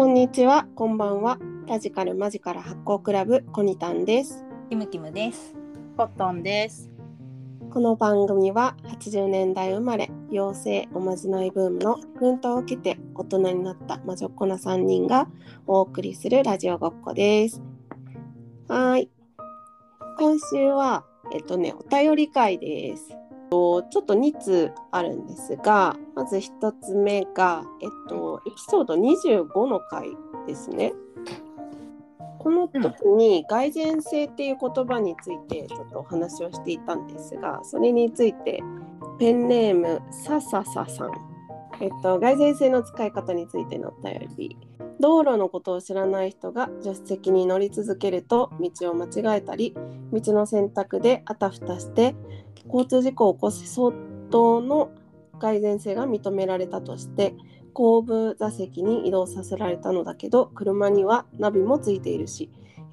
こんにちは、こんばんは。ラジカルマジカル発行クラブコニタンです。キムキムです。コットンです。この番組は80年代生まれ、妖精おまじないブームの奮闘を受けて大人になった魔女っ子な3人がお送りするラジオごっこです。はーい。今週は、えっとね、お便り会です。ちょっと2通あるんですが、まず1つ目が、えっと、エピソード25の回ですね。この時に蓋然性っていう言葉についてちょっとお話をしていたんですがそれについてペンネームささささん、えっと、蓋然性の使い方についてのお便り道路のことを知らない人が助手席に乗り続けると道を間違えたり道の選択であたふたして交通事故を起こす相当の蓋然性が認められたとして後部座席に移動させられたのだけど車にはナビもついているし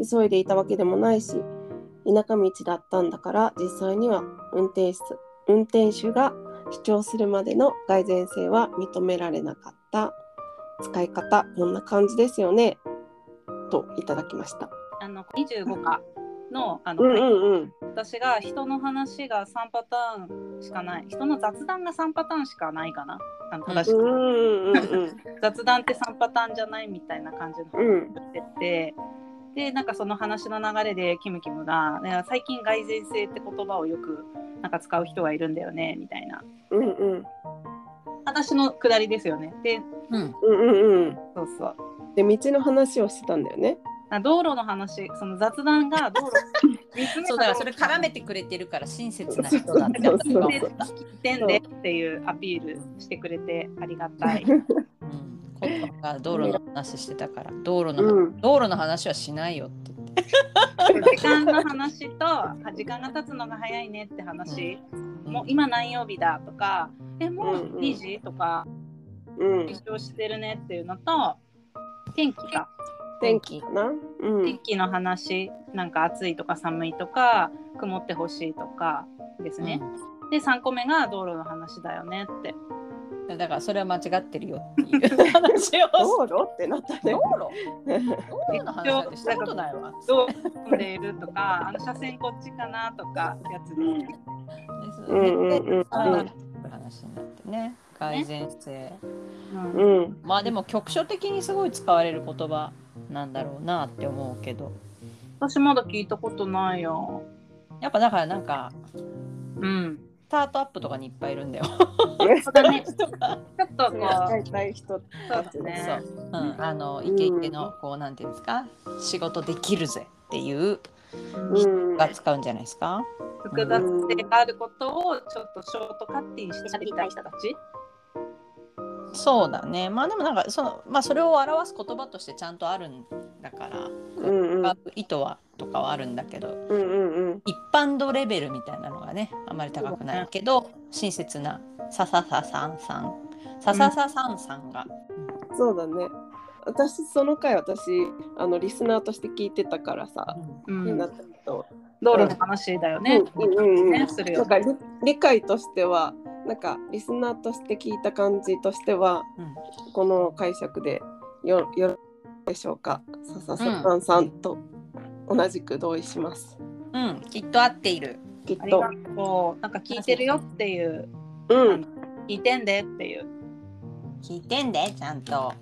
急いでいたわけでもないし田舎道だったんだから実際には運転手運転手が主張するまでの蓋然性は認められなかった。使い方こんな感じですよねといただきました。あの25課のあの、うんうんうん。私が人の話が3パターンしかない。人の雑談が3パターンしかないかな。あの正しく、うんうんうんうん 雑談って3パターンじゃないみたいな感じのうん。話をしてて、でなんかその話の流れでキムキムが、ね、最近蓋然性って言葉をよくなんか使う人がいるんだよねみたいな。うんうん話のくだりですよね。でうん。うんうんうん。そうそう。で道の話をしてたんだよね。あ道路の話。その雑談が道路。そうだからそれ絡めてくれてるから親切な人だって私は思った。聞いてんでっていうアピールしてくれてありがたい。うん。コットンが道路の話してたから。道路の、うん。道路の話はしないよって。言って。時間の話とあ時間が経つのが早いねって話、もう今何曜日だとかえもううんうん。2時？とか。うん。一生してるねっていうのと天気か。天気かな？うん。天気の話なんか暑いとか寒いとか曇ってほしいとかですね、で3個目が道路の話だよねって。うんだからそれは間違ってるよっていう話を道路？ってなったね。道。路？道路の話したことないわ。どう住んでいるとかあの車線こっちかなとかやつで、ですうんうんうん話になってね改善性。うんうんまあでも局所的にすごい使われる言葉なんだろうなって思うけど私まだ聞いたことないよ。やっぱだからなんかうん。スタートアップとかにいっぱいいるんだよ。そうだね。とかちょっとこ大体人う、そうですね。そう、うん、あのイケイケのこうなんていうんですか仕事できるぜっていううんが使うん。じゃないですか。複雑性があることをちょっとショートカットにして喋りたい人たち。そうだね。まあでもなんかそのまあそれを表す言葉としてちゃんとあるんだから、うんうん。使う意図はとかはあるんだけど、うんうんうん。一般度レベルみたいなのがねあまり高くないけど、親切なささささんさん。ささささんさんが、そうだね私その回私あのリスナーとして聞いてたからさ、うん。気になったけど、道路の話だよね。うんうんうん。ねするよなんか理理解としてはなんかリスナーとして聞いた感じとしてはうん。この解釈でよよろでしょうか？ささささんさんと同じく同意します、うん、きっと合っている。きっと。ありがとう。なんか聞いてるよっていう、うん。聞いてんでっていう。聞いてんでちゃんと。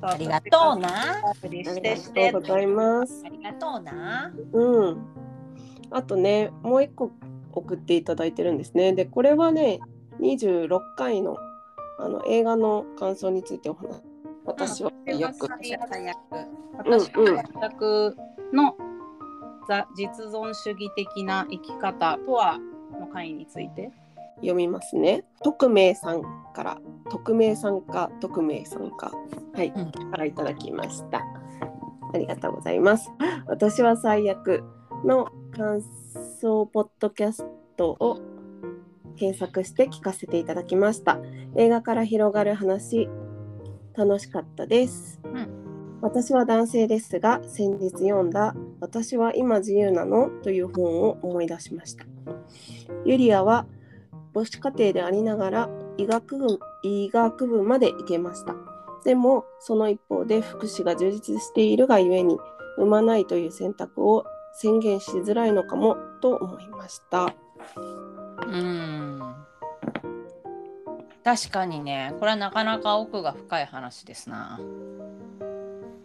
あありがとう。な。ありがとうございますありがとうな。うん。あとね、もう一個送っていただいてるんですね。で、これはね、26回のあの映画の感想についてお話。私は最悪。私は最悪のザ実存主義的な生き方とはの回について。読みますね。匿名さんから、匿名さんか、匿名さんか、はい、うんからいただきました。ありがとうございます。私は最悪の感想ポッドキャストを検索して聞かせていただきました。映画から広がる話、楽しかったです。うん私は男性ですが、先日読んだ「私は今自由なの?」という本を思い出しました。ユリアは母子家庭でありながら医学部医学部まで行けました。でもその一方で福祉が充実しているがゆえに産まないという選択を宣言しづらいのかもと思いました。うん確かにねこれはなかなか奥が深い話ですな。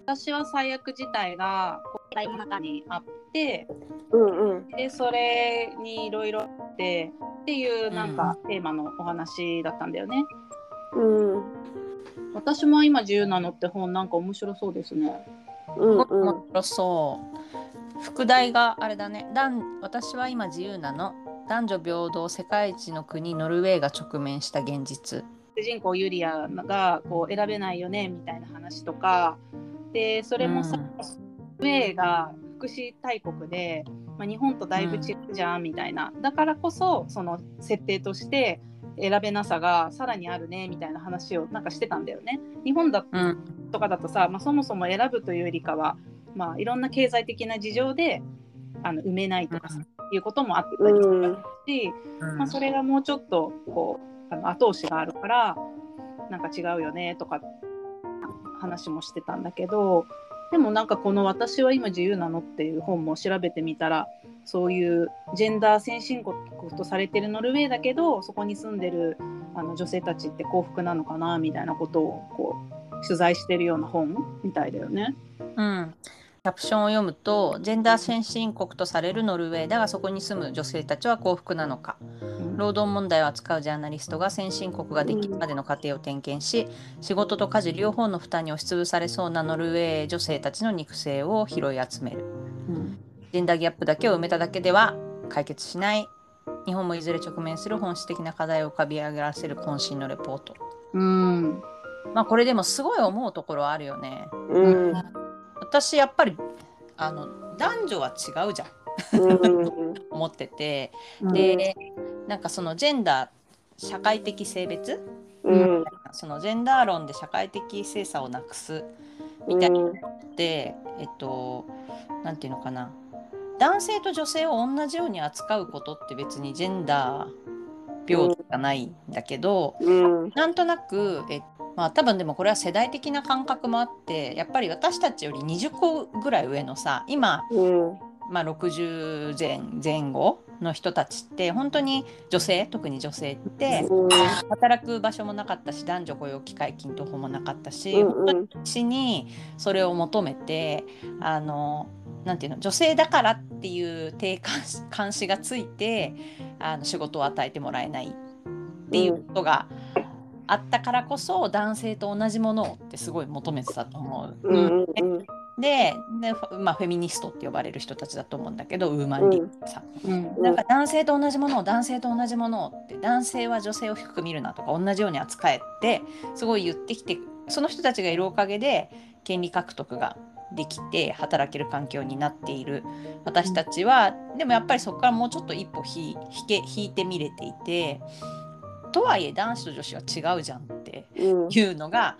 私は最悪自体が国会の中にあってうんうんでそれにいろいろあってっていうなんかテーマのお話だったんだよね。うん私も今自由なのって本なんか面白そうですね。うんうん面白そう。副題があれだね。男私は今自由なの。男女平等世界一の国ノルウェーが直面した現実。主人公ユリアがこう選べないよねみたいな話とかでそれもさ、うんノルウェーが福祉大国で、まあ、日本とだいぶ違うじゃんみたいな、だからこそその設定として選べなさがさらにあるねみたいな話をなんかしてたんだよね。日本だうん。とかだとさ、まあ、そもそも選ぶというよりかは、まあ、いろんな経済的な事情であの埋めないとかさ、いうこともあったりするし、まあ、それがもうちょっとこうあの後押しがあるからなんか違うよねとか話もしてたんだけどでもなんかこの「私は今自由なの?」っていう本も調べてみたらそういうジェンダー先進国とされてるノルウェーだけどそこに住んでるあの女性たちって幸福なのかなみたいなことをこう取材してるような本みたいだよね。うん。キャプションを読むと、ジェンダー先進国とされるノルウェーだがそこに住む女性たちは幸福なのか。労働問題を扱うジャーナリストが先進国ができるまでの過程を点検し、仕事と家事両方の負担に押しつぶされそうなノルウェー女性たちの肉声を拾い集める。うんジェンダーギャップだけを埋めただけでは解決しない。日本もいずれ直面する本質的な課題を浮かび上げらせる渾身のレポート。うんまあこれでもすごい思うところあるよね。うん私やっぱりあの男女は違うじゃんうん 思ってて、うんでなんかそのジェンダー社会的性別？うん。そのジェンダー論で社会的性差をなくすみたいな。のって、えっとなんていうのかな。男性と女性を同じように扱うことって別にジェンダー平等じゃないんだけど、うん。なんとなくえまあ多分でもこれは世代的な感覚もあってやっぱり私たちより20個ぐらい上のさ今、うん。まあ、60前前後の人たちって本当に女性特に女性って働く場所もなかったし男女雇用機会均等法もなかったし、うんうん。本当に死にそれを求めてあのなんていうの女性だからっていう低監視監視がついてあの仕事を与えてもらえないっていうことがあったからこそ、男性と同じものをってすごい求めてたと思う。うんうんうんでで、まあ、フェミニストって呼ばれる人たちだと思うんだけどウーマンリーグとかさ、うん。なんか男性と同じものを男性と同じものをって男性は女性を低く見るなとか同じように扱えってすごい言ってきてその人たちがいるおかげで権利獲得ができて働ける環境になっている。私たちはでもやっぱりそこからもうちょっと一歩引引け引いてみれていてとはいえ男子と女子は違うじゃんってうん。いうのが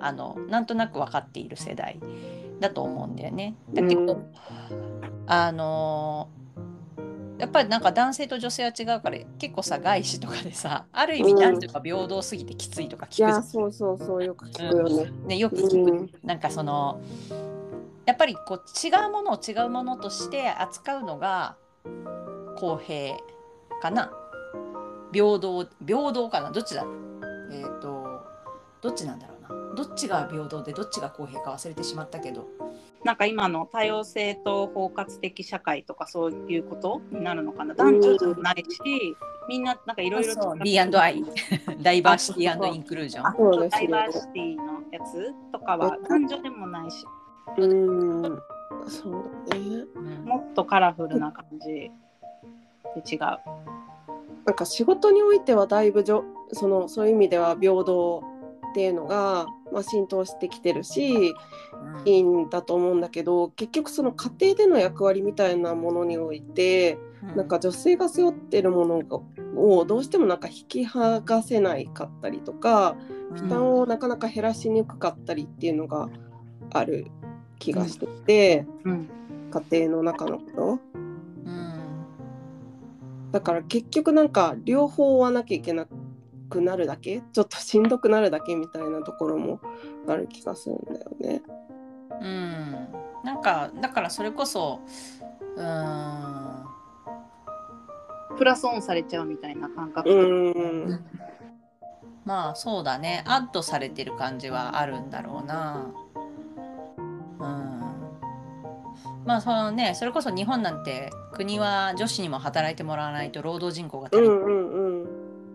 あのなんとなく分かっている世代だと思うんだよね。だけど、うんあのやっぱりなんか男性と女性は違うから結構さ外資とかでさある意味男女が平等すぎてきついとかい聞くじゃん。やそうそうそうよく聞くよね。ね、よく聞く、うん。なんかそのやっぱりこう違うものを違うものとして扱うのが公平かな。平等平等かな。どっちだ？えっ、とどっちなんだろう。などっちが平等でどっちが公平か忘れてしまったけど。なんか今の多様性と包括的社会とかそういうことになるのかな。男女じゃないし、みんななんかいろいろ D&I ダイバーシティインクルージョン。あそうです。ねダイバーシティのやつとかは男女でもないし。うん。そうだね。うんもっとカラフルな感じ。で違う。なんか仕事においてはだいぶじょそのそういう意味では平等っていうのが、まあ、浸透してきてるしいいんだと思うんだけど結局その家庭での役割みたいなものにおいてうん。なんか女性が背負ってるものがをどうしてもなんか引き剥がせないかったりとか負担をなかなか減らしにくかったりっていうのがある気がしてて、うん。家庭の中のこと。うん。だから結局なんか両方追わなきゃいけなくなるだけ？ちょっとしんどくなるだけみたいなところもある気がするんだよね。うん、なんかだからそれこそうーん。プラスオンされちゃうみたいな感覚。うん。まあそうだね。アッドされてる感じはあるんだろうな。うん。まあそのねそれこそ日本なんて国は女子にも働いてもらわないと労働人口が足りない。うんうんうん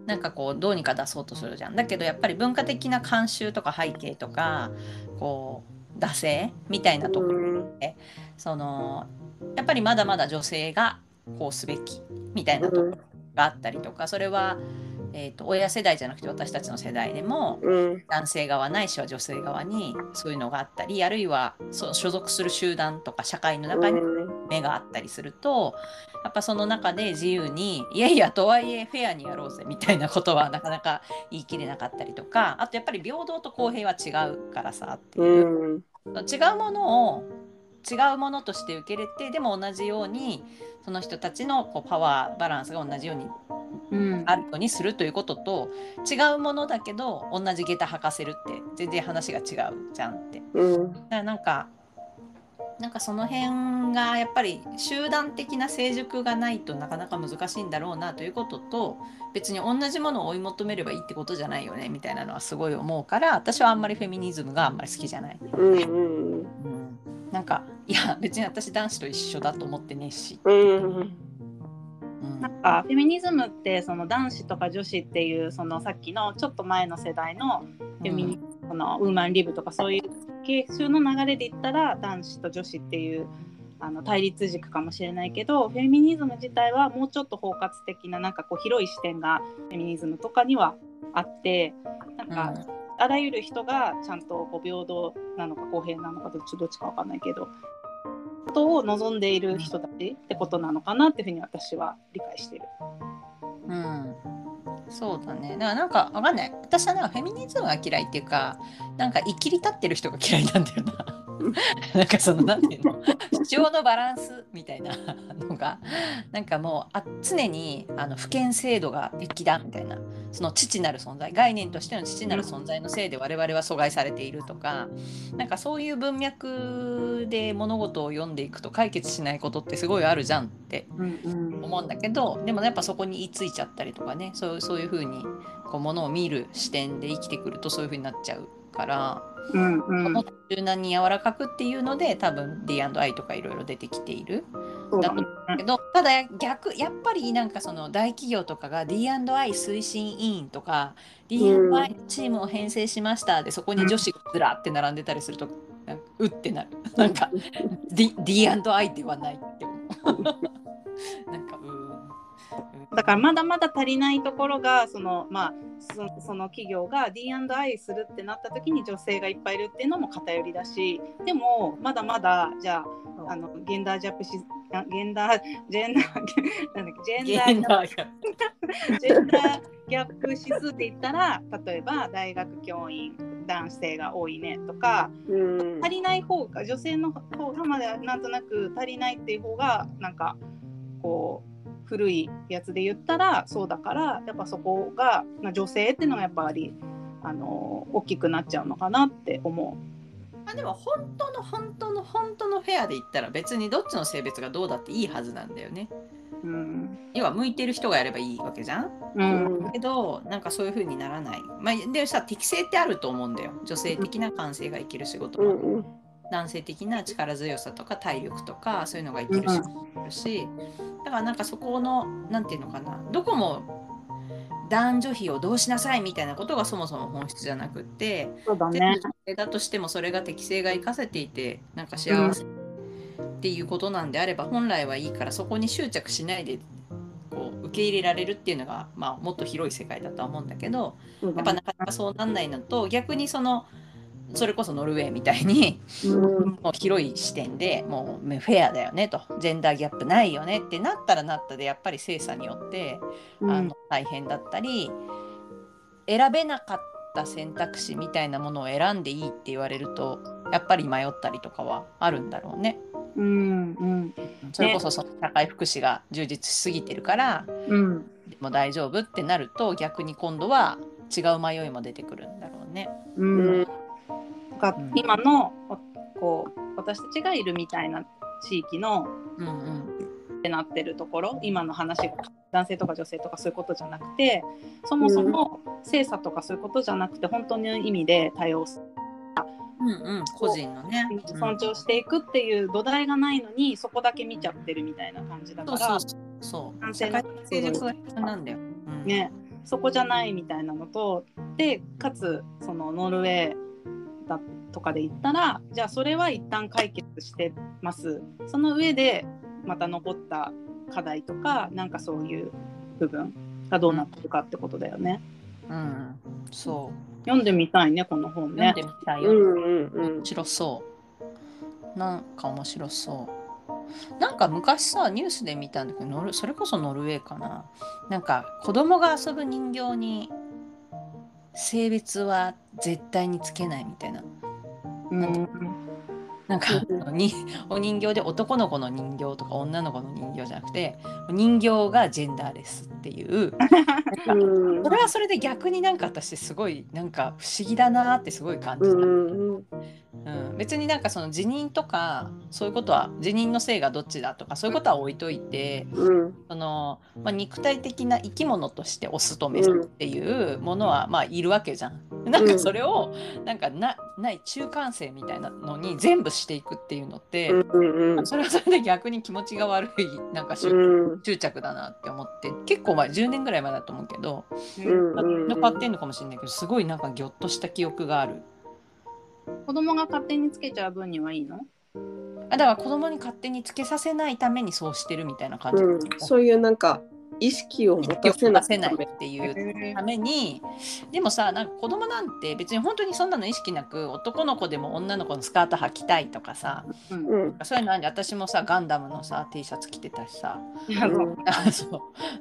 なんかこうどうにか出そうとするじゃん。だけどやっぱり文化的な慣習とか背景とかこう惰性みたいなところうんそのやっぱりまだまだ女性がこうすべきみたいなところがあったりとかそれは、えー、と親世代じゃなくて私たちの世代でもうん男性側ないしは女性側にそういうのがあったりあるいはそう所属する集団とか社会の中に目があったりするとやっぱその中で自由にいやいやとはいえフェアにやろうぜみたいなことはなかなか言い切れなかったりとかあとやっぱり平等と公平は違うからさっていう。う、ん。違うものを違うものとして受け入れてでも同じようにその人たちのこうパワーバランスが同じようにうん。あるようにするということと違うものだけど同じ下駄履かせるって全然話が違うじゃんって。うん。だからなんかなんかその辺がやっぱり集団的な成熟がないとなかなか難しいんだろうなということと別に同じものを追い求めればいいってことじゃないよねみたいなのはすごい思うから私はあんまりフェミニズムがあんまり好きじゃない。うんうんうん、なんかいや別に私男子と一緒だと思ってねえし。うんうんなんかフェミニズムってその男子とか女子っていうそのさっきのちょっと前の世代のフェミニ、そのウーマンリブとかそういう系種の流れで言ったら男子と女子っていうあの対立軸かもしれないけどフェミニズム自体はもうちょっと包括的ななんかこう広い視点がフェミニズムとかにはあってなんか、あらゆる人がちゃんとこう平等なのか公平なのかどっちどっちかわかんないけどことを望んでいる人たちってことなのかなっていうふうに私は理解してる。うん、そうだね。だからなんかわかんない。私はなんかフェミニズムが嫌いっていうか、なんか生きり立ってる人が嫌いなんだよな。なんかそのなんていうの？主張のバランスみたいなのがなんかもうあ常にあの不権制度が敵だみたいな。その父なる存在概念としての父なる存在のせいで我々は阻害されているとかなんかそういう文脈で物事を読んでいくと解決しないことってすごいあるじゃんって思うんだけどでもやっぱそこに言い着いちゃったりとかねそうそういうふうにこうものを見る視点で生きてくるとそういうふうになっちゃうから、うんうん。もっと柔軟に柔らかくっていうので多分 D&I とかいろいろ出てきている。そうだね。けどただ逆やっぱりなんかその大企業とかが D&I 推進委員とか D&I チームを編成しましたでそこに女子がずらって並んでたりするとうってなる。なんか D&I ではないって思う。なんかうだからまだまだ足りないところがそのまあそその企業が D&I するってなった時に女性がいっぱいいるっていうのも偏りだしでもまだまだじゃああのゲンダージャップしあゲンダージェンダーなんだっけジェンダーゲンダーがジェンダーギャップ指数って言ったら例えば大学教員男性が多いねとかうん。足りない方が女性の方がまだなんとなく足りないっていう方がなんかこう古いやつで言ったらそうだからやっぱそこが、まあ、女性っていうのがやっぱりあの大きくなっちゃうのかなって思あでも本当の本当の本当のフェアで言ったら別にどっちの性別がどうだっていいはずなんだよね。う。うん要は向いてる人がやればいいわけじゃん。うんけどなんかそういう風にならない。まあ、でさ適性ってあると思うんだよ。女性的な感性が生きる仕事も、うんうん男性的な力強さとか体力とかそういうのが生きるし、だからなんかそこのなんていうのかなどこも男女比をどうしなさいみたいなことがそもそも本質じゃなくって。そうだね。でだとしてもそれが適性が生かせていてなんか幸せっていうことなんであれば本来はいいからそこに執着しないでこう受け入れられるっていうのが、まあ、もっと広い世界だとは思うんだけどやっぱなかなかそうなんないのと逆にそのそれこそノルウェーみたいにうん。もう広い視点でもうフェアだよねと。ジェンダーギャップないよねってなったらなったでやっぱり精査によってあの大変だったり選べなかった選択肢みたいなものを選んでいいって言われるとやっぱり迷ったりとかはあるんだろうね。うんうん。それこそその社会福祉が充実しすぎてるからうん。でも大丈夫ってなると逆に今度は違う迷いも出てくるんだろうね。うんうんがうん。今のこう私たちがいるみたいな地域のうんうん。ってなってるところ今の話が男性とか女性とかそういうことじゃなくてそもそも性差とかそういうことじゃなくて本当の意味で多様性うんうん、個人のね。うん。尊重していくっていう土台がないのにそこだけ見ちゃってるみたいな感じだからそうそうそう。男性の社会的成熟が必要なんだよ。うん、ね。そこじゃないみたいなのとでかつそのノルウェーだとかで言ったらじゃあそれは一旦解決してますその上でまた残った課題とかなんかそういう部分がどうなってるかってことだよね。うん、そう。読んでみたいねこの本ね読んで。みたいうよ。んうんうん面白そう。なんか面白そう。なんか昔さニュースで見たんだけどノルそれこそノルウェーかななんか子供が遊ぶ人形に性別は絶対につけないみたいな。うん。なんかうん。に お人形で男の子の人形とか女の子の人形じゃなくて人形がジェンダーレスっていう。うん。それはそれで逆になんか私すごいなんか不思議だなってすごい感じた。うん。別になんかその辞任とかそういうことは辞任のせいがどっちだとかそういうことは置いといてうん。その、まあ、肉体的な生き物としてオスとメスっていうものはまあいるわけじゃん。なんかそれをなんかなない中間性みたいなのに全部していくっていうのって、うんうんそれはそれで逆に気持ちが悪いなんか執うん。執着だなって思って結構前10年ぐらい前だと思うけど、うんうん。変わってんのかもしれないけどすごいなんかギョッとした記憶がある。子供が勝手につけちゃう分にはいいの？あだから子供に勝手につけさせないためにそうしてるみたいな感じ、うんそういうなんか意識を持たせない。せないっていうためにでもさなんか子供なんて別に本当にそんなの意識なく男の子でも女の子のスカート履きたいとかさうん。うんそういうのあるん。で私もさガンダムのさ T シャツ着てたしさ。ううん。あ そ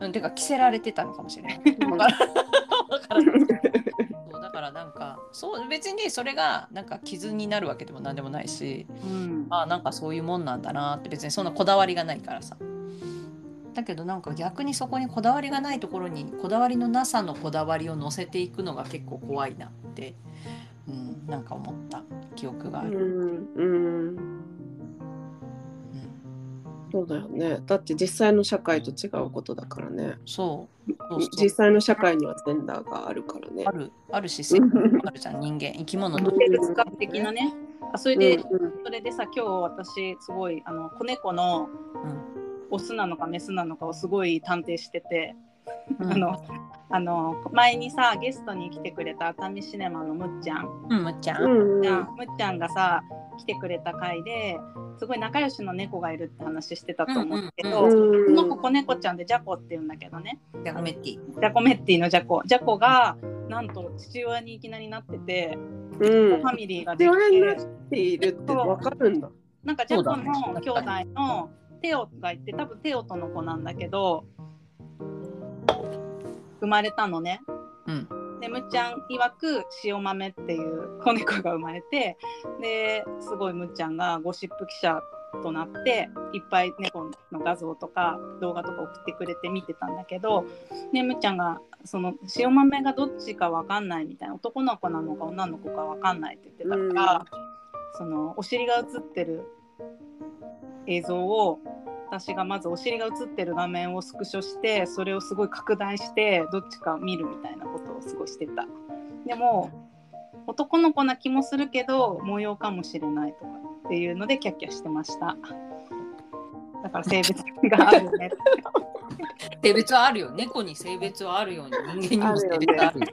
う。うんてか着せられてたのかもしれない。わからん。わからなんかそう別にそれがなんか傷になるわけでも何でもないしうん。あなんかそういうもんなんだなって別にそんなこだわりがないからさ。だけどなんか逆にそこにこだわりがないところにこだわりのなさのこだわりを乗せていくのが結構怖いなって、うん、なんか思った記憶があうる、んうんうんそうだよね。だって実際の社会と違うことだからね。そう。そうそう。実際の社会にはジェンダーがあるからね。あるあるし性格もあるじゃん人間。生き物の生物学的なね。あそれで、うん。それでさ今日私すごいあの子猫のうん。オスなのかメスなのかをすごい探偵してて、うん。あのあの前にさゲストに来てくれた熱海シネマのむっちゃん、うんむっちゃん、うんむっちゃんがさ来てくれた回ですごい仲良しの猫がいるって話してたと思うけど、うんうんその子子猫ちゃんでジャコって言うんだけどね。ジャコメッティ。ジャコメッティのジャコ。ジャコがなんと父親にいきなりなってて、うん。ファミリーができ父親になてっているってわかるんだ。なんかジャコの兄弟のテオがいて多分テオとの子なんだけど生まれたのね。うんでむっちゃん曰く塩豆っていう 子猫が生まれてですごいむっちゃんがゴシップ記者となっていっぱい猫の画像とか動画とか送ってくれて見てたんだけど、ね、むっちゃんがその塩豆がどっちかわかんないみたいな男の子なのか女の子かわかんないって言ってたから、そのお尻が映ってる映像を私がまずお尻が映ってる画面をスクショしてそれをすごい拡大してどっちか見るみたいなことをすごいしてた。でも男の子な気もするけど模様かもしれないとかっていうのでキャッキャしてました。だから性別があるね。性別はあるよ猫に性別はあるように人間にも性別はある。よ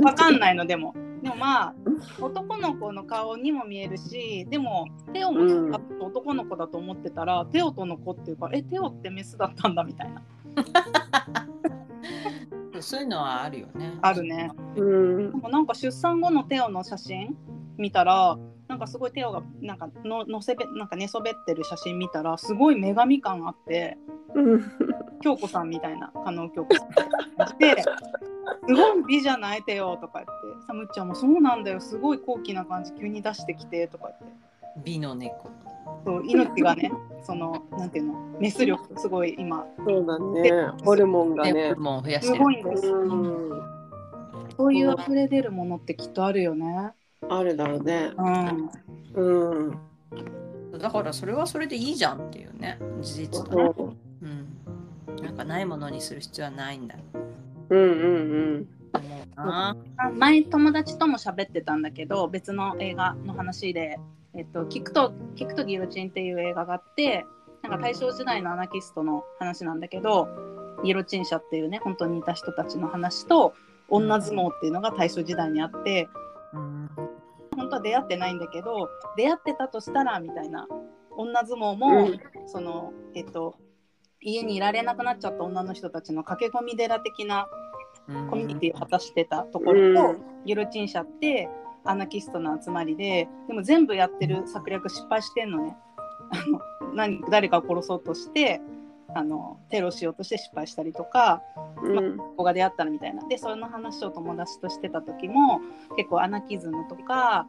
わかんないのでも。でもまあ男の子の顔にも見えるしでもテオもずっと男の子だと思ってたら、テオとの子っていうかえテオってメスだったんだみたいな。そういうのはあるよね。あるね。うん。でもなんか出産後のテオの写真見たらなんかすごいテオがなんかののせべなんか寝そべってる写真見たらすごい女神感あってうん京子さんみたいな加納京子さんですごい美じゃないテオとか言ってさむっちゃんもそうなんだよすごい高貴な感じ急に出してきてとか言って美の猫そう命がねそのなんていうのメス力すごい今そうだね。ホルモンがねね。もう増やしすごいんです。うん。そういう溢れ出るものってきっとあるよね。あるだろうね。うん。うん。だからそれはそれでいいじゃんっていうね事実だね、うん、なんかないものにする必要はないんだうんうんうなあ前友達とも喋ってたんだけど別の映画の話で「えっと、聞くと聞くとギロチン」っていう映画があってなんか大正時代のアナキストの話なんだけどギロチン社っていうね本当にいた人たちの話と女相撲っていうのが大正時代にあってうん本当は出会ってないんだけど出会ってたとしたらみたいな。女相撲うも、ん。そのえっと家にいられなくなっちゃった女の人たちの駆け込み寺的なうん。コミュニティを果たしてたところと、うん。ギロチン社ってアナキストの集まりででも全部やってる策略失敗してんのね。あの何誰かを殺そうとしてあのテロしようとして失敗したりとかうん。ここが出会ったらみたいなでその話を友達としてた時も結構アナキズムとか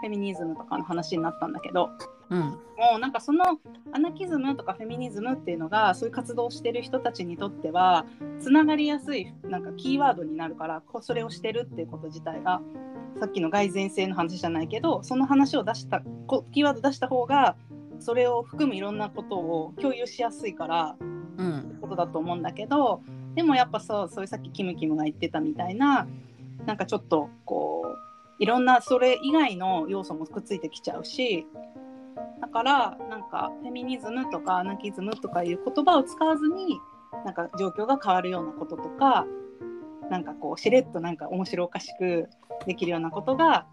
フェミニズムとかの話になったんだけどうんもうなんかそのアナキズムとかフェミニズムっていうのがそういう活動をしてる人たちにとってはつながりやすいなんかキーワードになるからそれをしてるっていうこと自体がさっきの蓋然性の話じゃないけどその話を出したこキーワード出した方がそれを含むいろんなことを共有しやすいからうんことだと思うんだけどでもやっぱそうそういうさっきキムキムが言ってたみたいななんかちょっとこういろんなそれ以外の要素もくっついてきちゃうしだからなんかフェミニズムとかアナキズムとかいう言葉を使わずになんか状況が変わるようなこととかなんかこうしれっとなんか面白おかしくできるようなことが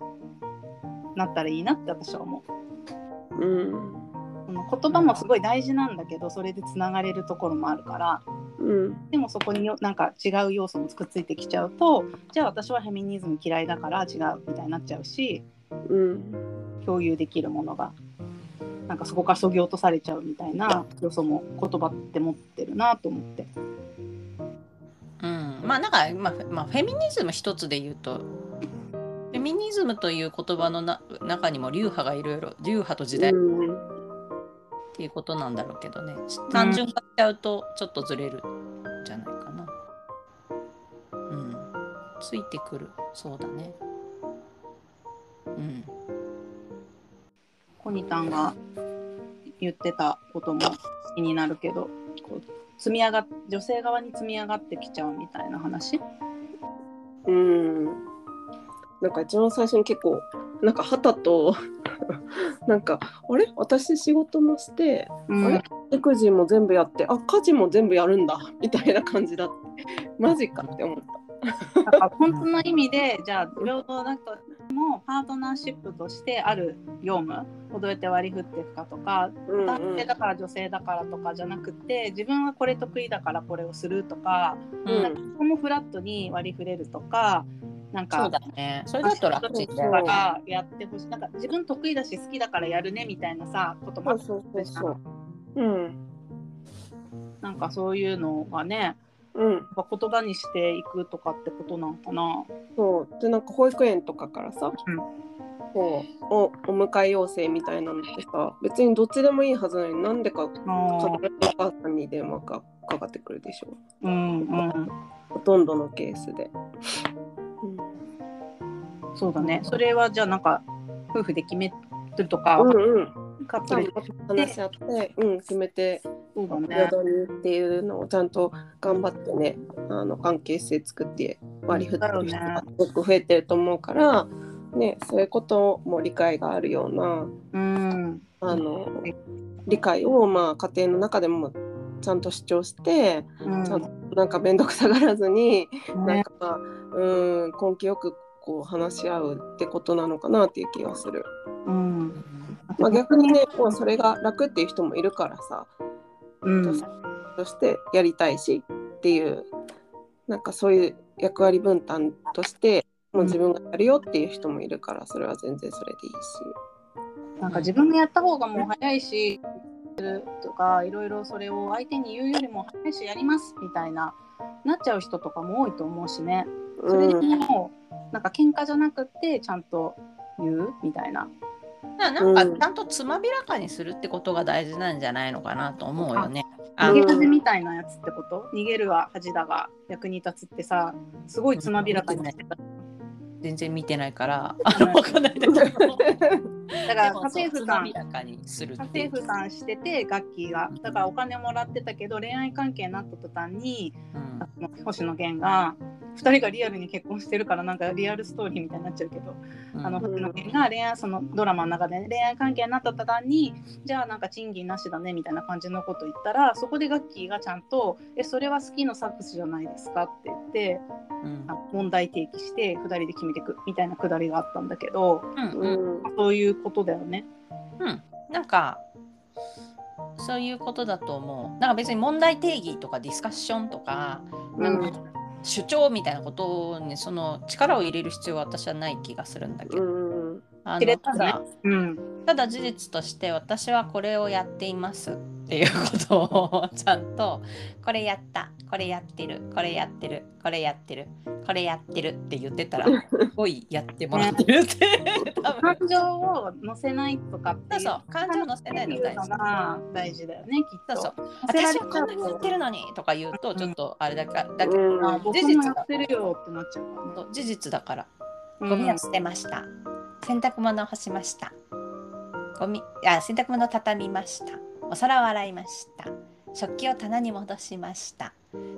なったらいいなって私は思う。うん。言葉もすごい大事なんだけどそれでつながれるところもあるからうん。でもそこによなんか違う要素もくっついてきちゃうとじゃあ私はフェミニズム嫌いだから違うみたいになっちゃうしうん。共有できるものがなんかそこからそぎ落とされちゃうみたいな要素も言葉って持ってるなと思って。うん、まあなんか、まあ、まあフェミニズム一つで言うとフェミニズムという言葉のな中にも流派がいろいろ流派と時代っうん。ていうことなんだろうけどね。単純化しちゃうとちょっとずれるんじゃないかな。うん。ついてくる。そうだね。うん。コニタンが言ってたことも気になるけどこう積み上がっ女性側に積み上がってきちゃうみたいな話？うん。なんか一番最初に結構なんか旗となんかあれ？私仕事もしてうん。あれ？育児も全部やってあ家事も全部やるんだみたいな感じだって。マジかって思った。なんか本当の意味でじゃあ平等だともパートナーシップとしてある業務をどうやって割り振っていくかとかうんうん。男性だから女性だからとかじゃなくて自分はこれ得意だからこれをするとか,、うん。なんかそこもフラットに割り振れるとかなんかそうだね。それだと楽ちんだか。らやってほしい。なんか自分得意だし好きだからやるねみたいなさこともあそうそうそうそう。うん。なんかそういうのがねうん。言葉にしていくとかってことなのかな。そう。でなんか保育園とかからさ、うん。こうおお迎え要請みたいなのってさ別にどっちでもいいはずなのになんでかあ必ーずお母さんに電話がかかってくるでしょ。うんうん。ほとんどのケースで。そうだね。それはじゃあなんか夫婦で決めるとか、うんうん。カップルで話し合って、うん、決めてそうだね。っていうのをちゃんと頑張ってねあの関係性作って割り振ってる人がすごく増えてると思うから、ね、そういうことも理解があるようなうん。あの理解を、まあ、家庭の中でもちゃんと主張してうん。ちゃんとなんか面倒くさがらずに、なんねか、まあ、うん根気よくこう話し合うってことなのかなっていう気がする。うん。まあ、逆にねもうそれが楽っていう人もいるからさうん。としてやりたいしっていうなんかそういう役割分担としてもう自分がやるよっていう人もいるからそれは全然それでいいし。なんか自分がやった方がもう早いし、とかいろいろそれを相手に言うよりも早いしやりますみたいななっちゃう人とかも多いと思うしね。それでうんもうなんか喧嘩じゃなくてちゃんと言うみたいな。ななんかうんちゃんとつまびらかにするってことが大事なんじゃないのかなと思うよね。あ逃げうん恥みたいなやつってこと？逃げるは恥だが役に立つってさすごいつまびらかにしてた。全然見てないから。あのわかんない。んだけど。だから家政婦さんびらかにするっ家政婦さんしててガッキーがだからお金もらってたけど恋愛関係になった途端にうん。星野源が2人がリアルに結婚してるからなんかリアルストーリーみたいになっちゃうけど、あのうん星野源が恋愛そのドラマの中で、ね、恋愛関係になった途端にじゃあなんか賃金なしだねみたいな感じのこと言ったらそこでガッキーがちゃんと「えそれは好きのサックスじゃないですか?」って言ってうんあ問題提起して2人で決めていくみたいなくだりがあったんだけどうんううんんそういうことだよね。うん、なんかそういうことだと思う。なんか別に問題定義とかディスカッションとかなんか主張みたいなことにその力を入れる必要は私はない気がするんだけど、あのただ。うん。ただ事実として私はこれをやっています。っていうことをちゃんとこれやった。これやってる。これやってる。これやってる。これやってるって言ってたらすごいやってもらってるって。感情を乗せないとかってそう感情乗せないの大事。が大事だよねきっと。そう私はこんなに言ってるのにとか言うとちょっとあれだからだけど、事実だもやってるよってなっちゃうから事実だから。うんゴミを捨てました、洗濯物を干しました。ゴミあ洗濯物を畳みました。お皿を洗いました。食器を棚に戻しました。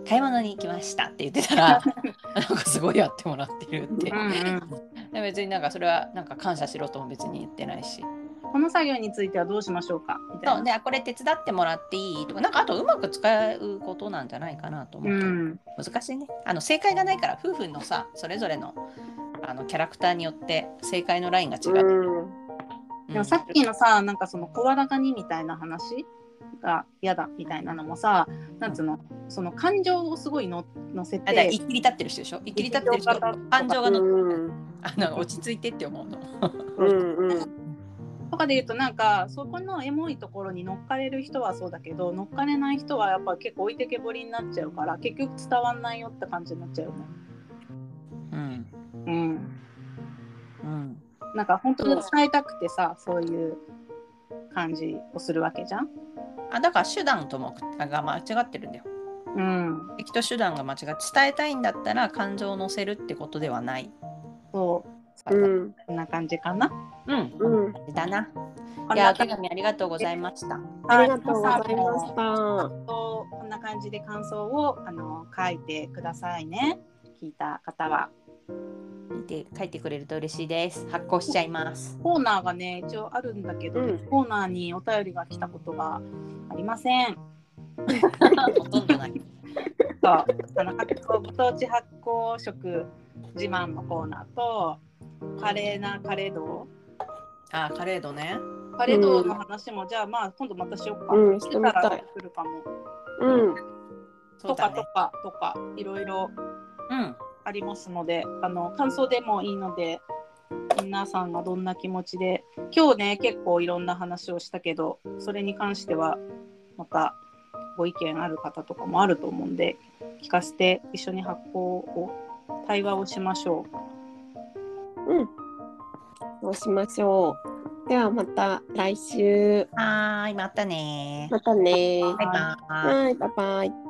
買い物に行きました。って言ってたら なんかすごいやってもらってるって、うんうん。で別になんかそれはなんか感謝しろとも別に言ってないし。この作業についてはどうしましょうか？みたそいう。な。であこれ手伝ってもらっていい？とかなんかあとうまく使うことなんじゃないかなと思って、うん。難しいね。あの正解がないから夫婦のさそれぞれのあのキャラクターによって正解のラインが違う、うん。うん。でもさっきのさなんかその声高にみたいな話が嫌だみたいなのもさなんつうのその感情をすごいの乗せてあだから生きり立ってる人でしょ？生きり立ってる人。感情がの、うん。あなんか落ち着いてって思うの。うんうん。とかで言うとなんかそこのエモいところに乗っかれる人はそうだけど乗っかれない人はやっぱ結構置いてけぼりになっちゃうから結局伝わんないよって感じになっちゃうよね。うん。うん。うんなんか本当に伝えたくてさそういう感じをするわけじゃん？あだから手段ともが間違ってるんだよ。うん、敵と手段が間違って伝えたいんだったら感情を乗せるってことではない。そう。うん。こんな感じかな？うん、うん。だないやお手紙ありがとうございました。ありがとうございました。とこんな感じで感想をあの書いてくださいね。聞いた方は。見て書いてくれると嬉しいです。発行しちゃいます。コーナーがね一応あるんだけど、うん。コーナーにお便りが来たことがありません。ほとんどない。そう。あの発酵ご当地発酵食自慢のコーナーとカレーなカレードあカレードね。カレードの話も、じゃあまあ今度またしようか。うん。してたら来るかも。うん。とかとかとかいろいろ。うんありますのであの感想でもいいので皆さんがどんな気持ちで今日ね結構いろんな話をしたけどそれに関してはまたご意見ある方とかもあると思うんで聞かせて一緒に発行を対話をしましょうんそうしましょう。ではまた来週。はーいまたねまたね。バイバーイはい、バイバイ。